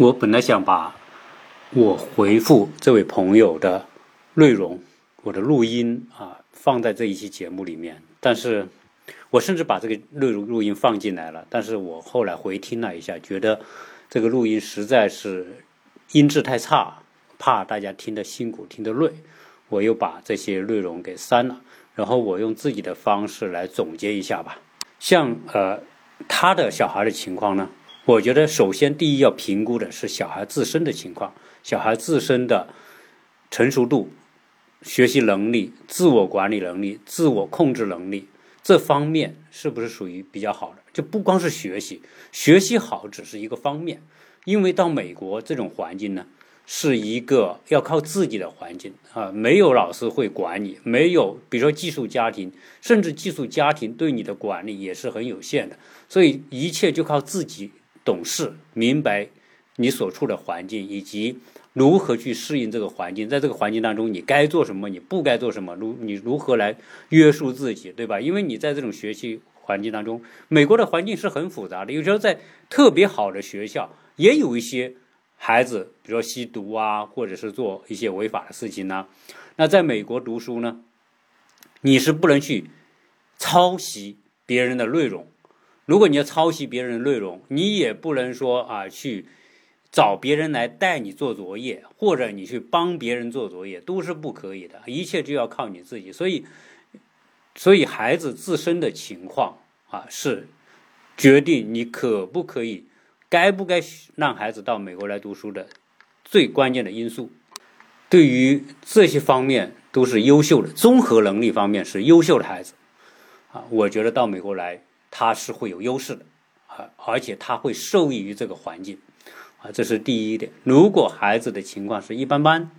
我本来想把我回复这位朋友的内容，我的录音啊放在这一期节目里面，但是我甚至把这个内容录音放进来了，但是我后来回听了一下，觉得这个录音实在是音质太差，怕大家听得辛苦、听得累，我又把这些内容给删了，然后我用自己的方式来总结一下吧。像呃他的小孩的情况呢？我觉得，首先第一要评估的是小孩自身的情况，小孩自身的成熟度、学习能力、自我管理能力、自我控制能力这方面是不是属于比较好的？就不光是学习，学习好只是一个方面，因为到美国这种环境呢，是一个要靠自己的环境啊，没有老师会管你，没有比如说寄宿家庭，甚至寄宿家庭对你的管理也是很有限的，所以一切就靠自己。懂事，明白你所处的环境，以及如何去适应这个环境。在这个环境当中，你该做什么，你不该做什么，如你如何来约束自己，对吧？因为你在这种学习环境当中，美国的环境是很复杂的。有时候在特别好的学校，也有一些孩子，比如说吸毒啊，或者是做一些违法的事情呢。那在美国读书呢，你是不能去抄袭别人的内容。如果你要抄袭别人的内容，你也不能说啊去找别人来带你做作业，或者你去帮别人做作业，都是不可以的。一切就要靠你自己。所以，所以孩子自身的情况啊，是决定你可不可以、该不该让孩子到美国来读书的最关键的因素。对于这些方面都是优秀的，综合能力方面是优秀的孩子啊，我觉得到美国来。他是会有优势的，啊，而且他会受益于这个环境，啊，这是第一点。如果孩子的情况是一般般，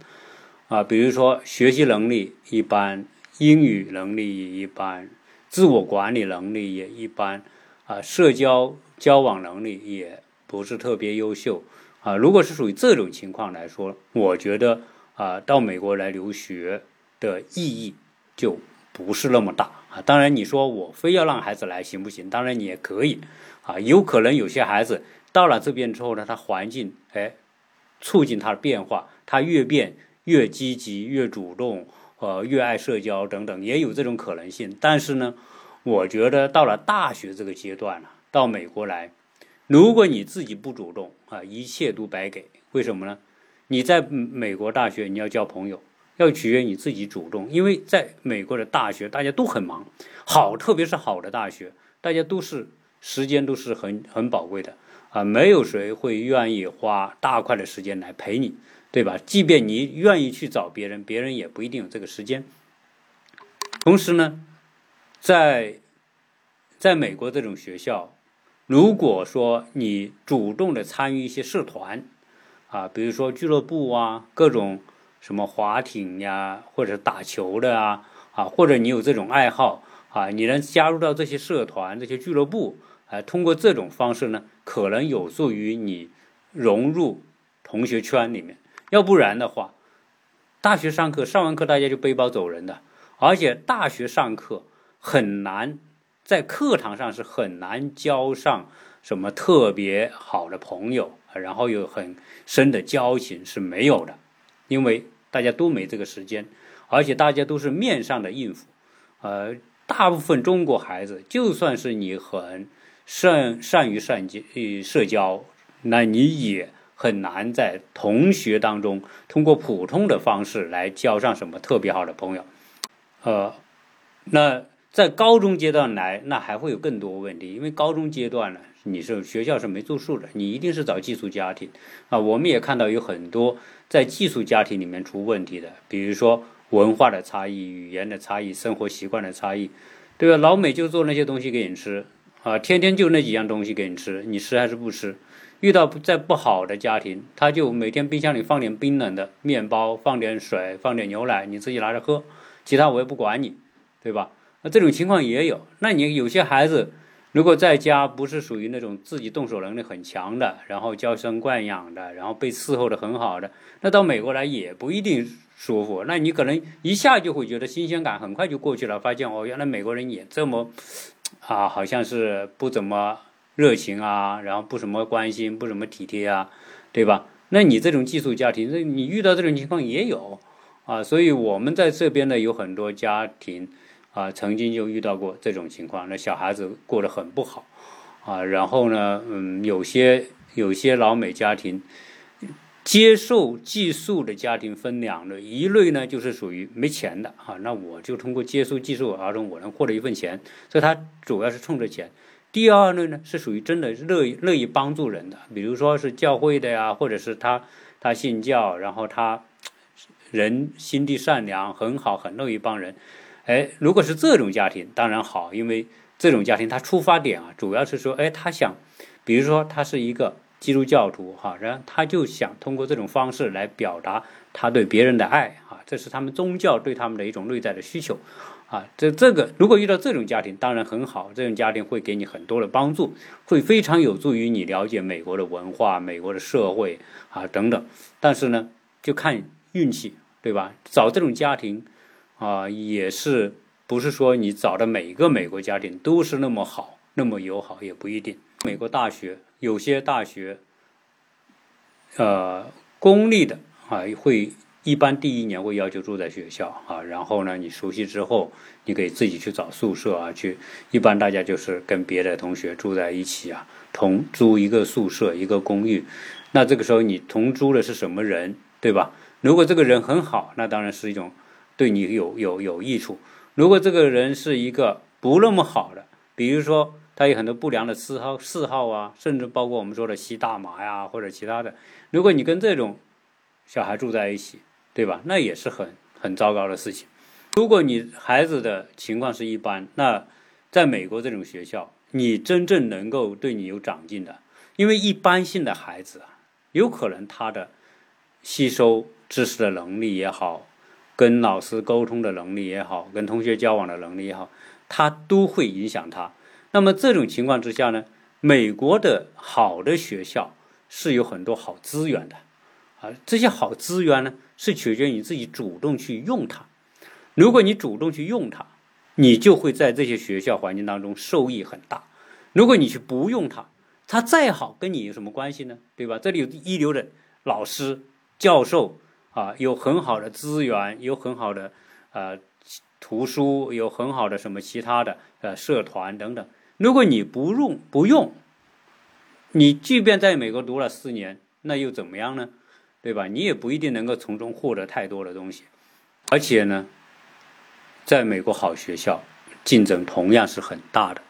啊，比如说学习能力一般，英语能力也一般，自我管理能力也一般，啊，社交交往能力也不是特别优秀，啊，如果是属于这种情况来说，我觉得啊，到美国来留学的意义就不是那么大。啊，当然你说我非要让孩子来行不行？当然你也可以，啊，有可能有些孩子到了这边之后呢，他环境哎，促进他的变化，他越变越积极、越主动，呃，越爱社交等等，也有这种可能性。但是呢，我觉得到了大学这个阶段了，到美国来，如果你自己不主动啊，一切都白给。为什么呢？你在美国大学你要交朋友。要取决于你自己主动，因为在美国的大学大家都很忙，好，特别是好的大学，大家都是时间都是很很宝贵的啊，没有谁会愿意花大块的时间来陪你，对吧？即便你愿意去找别人，别人也不一定有这个时间。同时呢，在在美国这种学校，如果说你主动的参与一些社团啊，比如说俱乐部啊，各种。什么划艇呀，或者打球的啊，啊，或者你有这种爱好啊，你能加入到这些社团、这些俱乐部，啊，通过这种方式呢，可能有助于你融入同学圈里面。要不然的话，大学上课上完课大家就背包走人的，而且大学上课很难在课堂上是很难交上什么特别好的朋友，然后有很深的交情是没有的。因为大家都没这个时间，而且大家都是面上的应付，呃，大部分中国孩子，就算是你很善善于善交呃社交，那你也很难在同学当中通过普通的方式来交上什么特别好的朋友，呃，那在高中阶段来，那还会有更多问题，因为高中阶段呢。你是学校是没住宿的，你一定是找寄宿家庭啊。我们也看到有很多在寄宿家庭里面出问题的，比如说文化的差异、语言的差异、生活习惯的差异，对吧？老美就做那些东西给你吃啊，天天就那几样东西给你吃，你吃还是不吃？遇到在不好的家庭，他就每天冰箱里放点冰冷的面包，放点水，放点牛奶，你自己拿着喝，其他我也不管你，对吧？那这种情况也有。那你有些孩子。如果在家不是属于那种自己动手能力很强的，然后娇生惯养的，然后被伺候的很好的，那到美国来也不一定舒服。那你可能一下就会觉得新鲜感很快就过去了，发现哦，原来美国人也这么，啊，好像是不怎么热情啊，然后不什么关心，不怎么体贴啊，对吧？那你这种寄宿家庭，那你遇到这种情况也有啊。所以我们在这边呢，有很多家庭啊，曾经就遇到过这种情况，那小孩子过得很不好啊。然后呢，嗯，有些有些老美家庭。接受寄宿的家庭分两类，一类呢就是属于没钱的啊，那我就通过接受寄宿儿童，我能获得一份钱，所以他主要是冲着钱。第二类呢是属于真的乐意乐意帮助人的，比如说是教会的呀，或者是他他信教，然后他人心地善良，很好，很乐意帮人。哎，如果是这种家庭，当然好，因为这种家庭他出发点啊，主要是说，哎，他想，比如说他是一个。基督教徒哈，然后他就想通过这种方式来表达他对别人的爱啊，这是他们宗教对他们的一种内在的需求啊。这这个如果遇到这种家庭，当然很好，这种家庭会给你很多的帮助，会非常有助于你了解美国的文化、美国的社会啊等等。但是呢，就看运气，对吧？找这种家庭啊，也是不是说你找的每一个美国家庭都是那么好、那么友好，也不一定。美国大学。有些大学，呃，公立的啊，会一般第一年会要求住在学校啊，然后呢，你熟悉之后，你可以自己去找宿舍啊，去。一般大家就是跟别的同学住在一起啊，同租一个宿舍一个公寓。那这个时候你同租的是什么人，对吧？如果这个人很好，那当然是一种对你有有有益处。如果这个人是一个不那么好的，比如说。他有很多不良的嗜好嗜好啊，甚至包括我们说的吸大麻呀，或者其他的。如果你跟这种小孩住在一起，对吧？那也是很很糟糕的事情。如果你孩子的情况是一般，那在美国这种学校，你真正能够对你有长进的，因为一般性的孩子啊，有可能他的吸收知识的能力也好，跟老师沟通的能力也好，跟同学交往的能力也好，他都会影响他。那么这种情况之下呢，美国的好的学校是有很多好资源的，啊，这些好资源呢是取决于你自己主动去用它。如果你主动去用它，你就会在这些学校环境当中受益很大。如果你去不用它，它再好跟你有什么关系呢？对吧？这里有一流的老师、教授啊，有很好的资源，有很好的呃图书，有很好的什么其他的呃社团等等。如果你不用不用，你即便在美国读了四年，那又怎么样呢？对吧？你也不一定能够从中获得太多的东西。而且呢，在美国好学校竞争同样是很大的。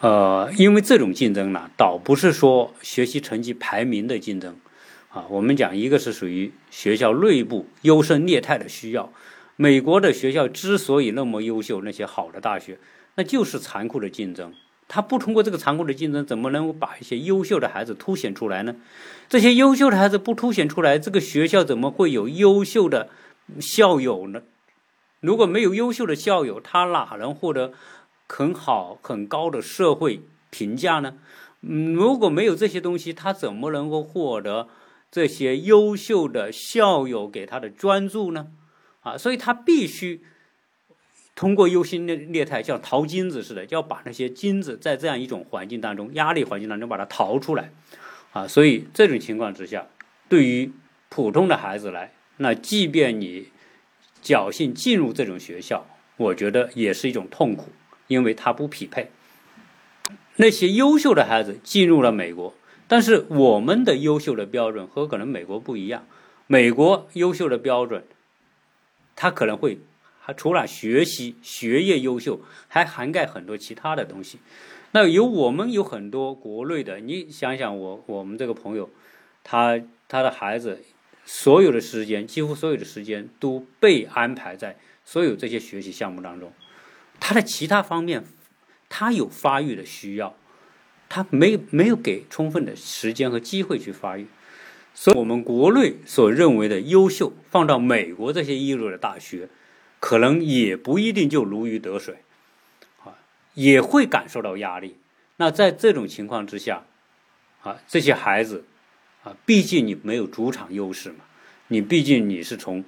呃，因为这种竞争呢，倒不是说学习成绩排名的竞争啊。我们讲一个是属于学校内部优胜劣汰的需要。美国的学校之所以那么优秀，那些好的大学。那就是残酷的竞争，他不通过这个残酷的竞争，怎么能够把一些优秀的孩子凸显出来呢？这些优秀的孩子不凸显出来，这个学校怎么会有优秀的校友呢？如果没有优秀的校友，他哪能获得很好很高的社会评价呢？嗯，如果没有这些东西，他怎么能够获得这些优秀的校友给他的专注呢？啊，所以他必须。通过优心劣劣汰，像淘金子似的，要把那些金子在这样一种环境当中、压力环境当中把它淘出来，啊，所以这种情况之下，对于普通的孩子来，那即便你侥幸进入这种学校，我觉得也是一种痛苦，因为他不匹配。那些优秀的孩子进入了美国，但是我们的优秀的标准和可能美国不一样，美国优秀的标准，他可能会。还除了学习学业优秀，还涵盖很多其他的东西。那有我们有很多国内的，你想想我我们这个朋友，他他的孩子所有的时间，几乎所有的时间都被安排在所有这些学习项目当中。他的其他方面，他有发育的需要，他没没有给充分的时间和机会去发育。所以，我们国内所认为的优秀，放到美国这些一流的大学。可能也不一定就如鱼得水，啊，也会感受到压力。那在这种情况之下，啊，这些孩子，啊，毕竟你没有主场优势嘛，你毕竟你是从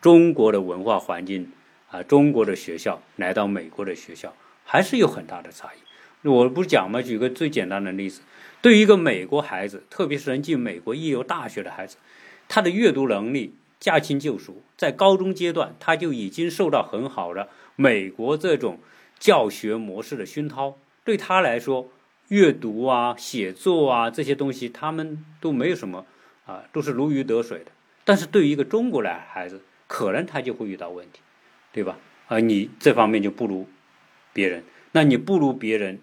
中国的文化环境啊，中国的学校来到美国的学校，还是有很大的差异。我不是讲吗？举个最简单的例子，对于一个美国孩子，特别是能进美国一流大学的孩子，他的阅读能力驾轻就熟，在高中阶段他就已经受到很好的美国这种教学模式的熏陶，对他来说，阅读啊、写作啊这些东西，他们都没有什么啊，都是如鱼得水的。但是对于一个中国的孩子，可能他就会遇到问题，对吧？啊，你这方面就不如别人，那你不如别人。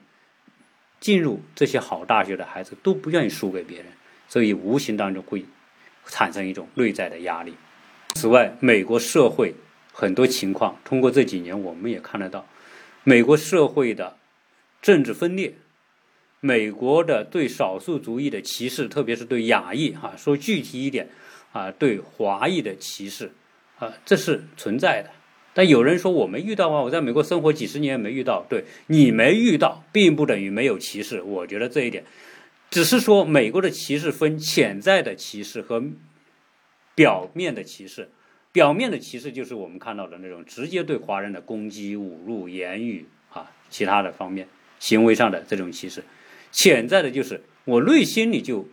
进入这些好大学的孩子都不愿意输给别人，所以无形当中会产生一种内在的压力。此外，美国社会很多情况，通过这几年我们也看得到，美国社会的政治分裂，美国的对少数族裔的歧视，特别是对亚裔哈，说具体一点啊，对华裔的歧视啊，这是存在的。但有人说我没遇到啊，我在美国生活几十年没遇到。对你没遇到，并不等于没有歧视。我觉得这一点，只是说美国的歧视分潜在的歧视和表面的歧视。表面的歧视就是我们看到的那种直接对华人的攻击、侮辱、言语啊，其他的方面行为上的这种歧视。潜在的就是我内心里就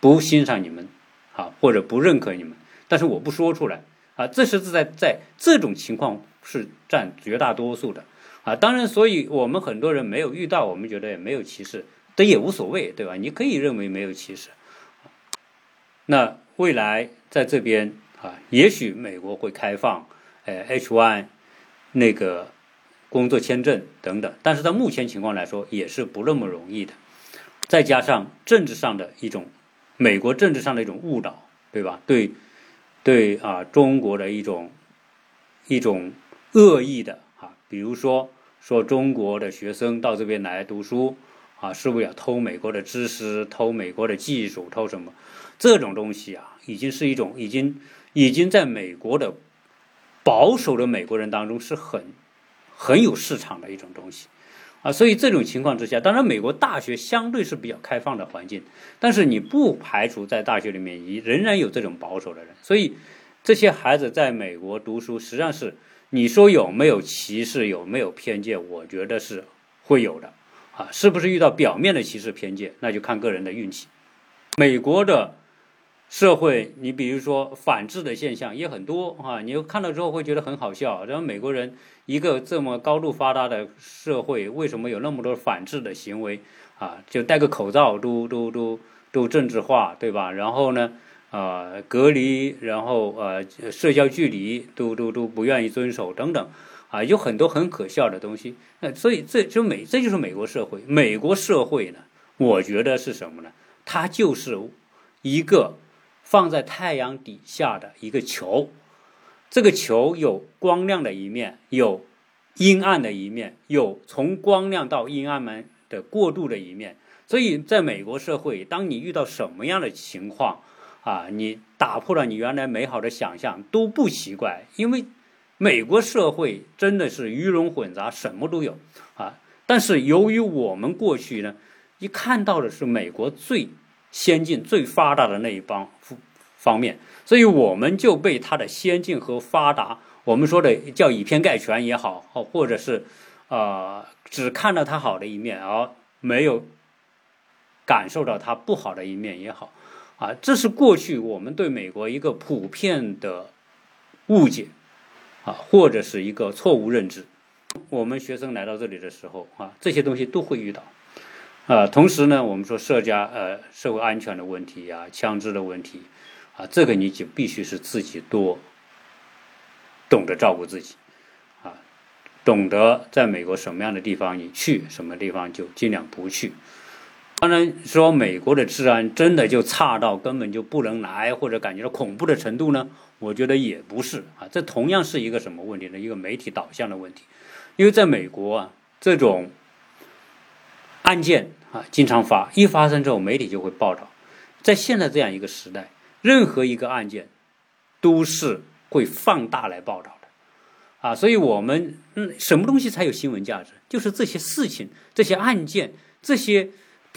不欣赏你们啊，或者不认可你们，但是我不说出来。啊，这是在在这种情况是占绝大多数的，啊，当然，所以我们很多人没有遇到，我们觉得也没有歧视，这也无所谓，对吧？你可以认为没有歧视。那未来在这边啊，也许美国会开放，呃，H1 那个工作签证等等，但是在目前情况来说，也是不那么容易的。再加上政治上的一种，美国政治上的一种误导，对吧？对。对啊，中国的一种一种恶意的啊，比如说说中国的学生到这边来读书啊，是不是要偷美国的知识、偷美国的技术、偷什么？这种东西啊，已经是一种已经已经在美国的保守的美国人当中是很很有市场的一种东西。啊，所以这种情况之下，当然美国大学相对是比较开放的环境，但是你不排除在大学里面也仍然有这种保守的人。所以这些孩子在美国读书，实际上是你说有没有歧视，有没有偏见？我觉得是会有的。啊，是不是遇到表面的歧视偏见，那就看个人的运气。美国的。社会，你比如说反制的现象也很多啊，你看到之后会觉得很好笑。然后美国人一个这么高度发达的社会，为什么有那么多反制的行为啊？就戴个口罩都都都都政治化，对吧？然后呢，啊，隔离，然后呃，社交距离都都都不愿意遵守等等，啊，有很多很可笑的东西。那所以这就美，这就是美国社会。美国社会呢，我觉得是什么呢？它就是一个。放在太阳底下的一个球，这个球有光亮的一面，有阴暗的一面，有从光亮到阴暗门的过渡的一面。所以，在美国社会，当你遇到什么样的情况啊，你打破了你原来美好的想象都不奇怪，因为美国社会真的是鱼龙混杂，什么都有啊。但是，由于我们过去呢，一看到的是美国最。先进最发达的那一帮方方面，所以我们就被它的先进和发达，我们说的叫以偏概全也好，或者是呃只看到它好的一面，而没有感受到它不好的一面也好，啊，这是过去我们对美国一个普遍的误解啊，或者是一个错误认知。我们学生来到这里的时候啊，这些东西都会遇到。啊，同时呢，我们说社交呃社会安全的问题呀，枪支的问题，啊，这个你就必须是自己多懂得照顾自己，啊，懂得在美国什么样的地方你去，什么地方就尽量不去。当然说美国的治安真的就差到根本就不能来，或者感觉到恐怖的程度呢？我觉得也不是啊，这同样是一个什么问题呢？一个媒体导向的问题，因为在美国啊，这种案件。啊，经常发，一发生之后，媒体就会报道。在现在这样一个时代，任何一个案件都是会放大来报道的。啊，所以我们嗯，什么东西才有新闻价值？就是这些事情、这些案件、这些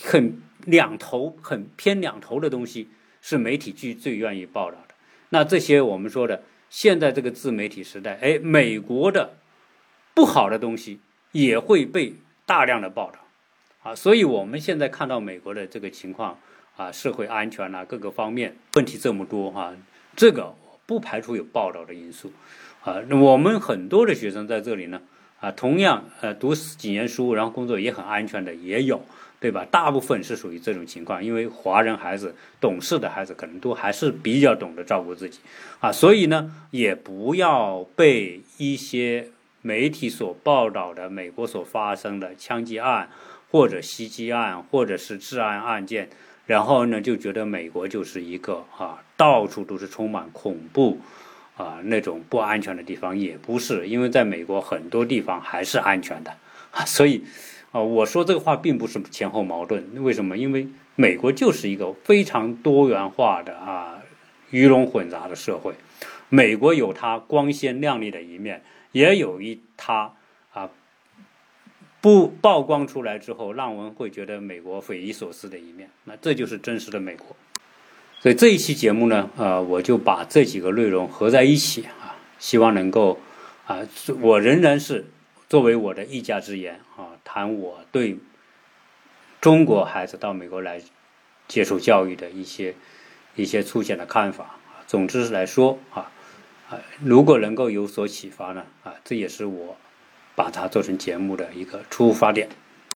很两头、很偏两头的东西，是媒体最最愿意报道的。那这些我们说的，现在这个自媒体时代，哎，美国的不好的东西也会被大量的报道。啊，所以我们现在看到美国的这个情况啊，社会安全啊各个方面问题这么多哈，这个不排除有报道的因素啊。那我们很多的学生在这里呢啊，同样呃读几年书，然后工作也很安全的也有，对吧？大部分是属于这种情况，因为华人孩子懂事的孩子可能都还是比较懂得照顾自己啊，所以呢，也不要被一些媒体所报道的美国所发生的枪击案。或者袭击案，或者是治安案件，然后呢，就觉得美国就是一个啊，到处都是充满恐怖啊那种不安全的地方，也不是，因为在美国很多地方还是安全的啊，所以啊，我说这个话并不是前后矛盾，为什么？因为美国就是一个非常多元化的啊，鱼龙混杂的社会，美国有它光鲜亮丽的一面，也有一它。不曝光出来之后，让人会觉得美国匪夷所思的一面。那这就是真实的美国。所以这一期节目呢，呃，我就把这几个内容合在一起啊，希望能够啊，我仍然是作为我的一家之言啊，谈我对中国孩子到美国来接受教育的一些一些粗浅的看法。总之来说啊如果能够有所启发呢啊，这也是我。把它做成节目的一个出发点。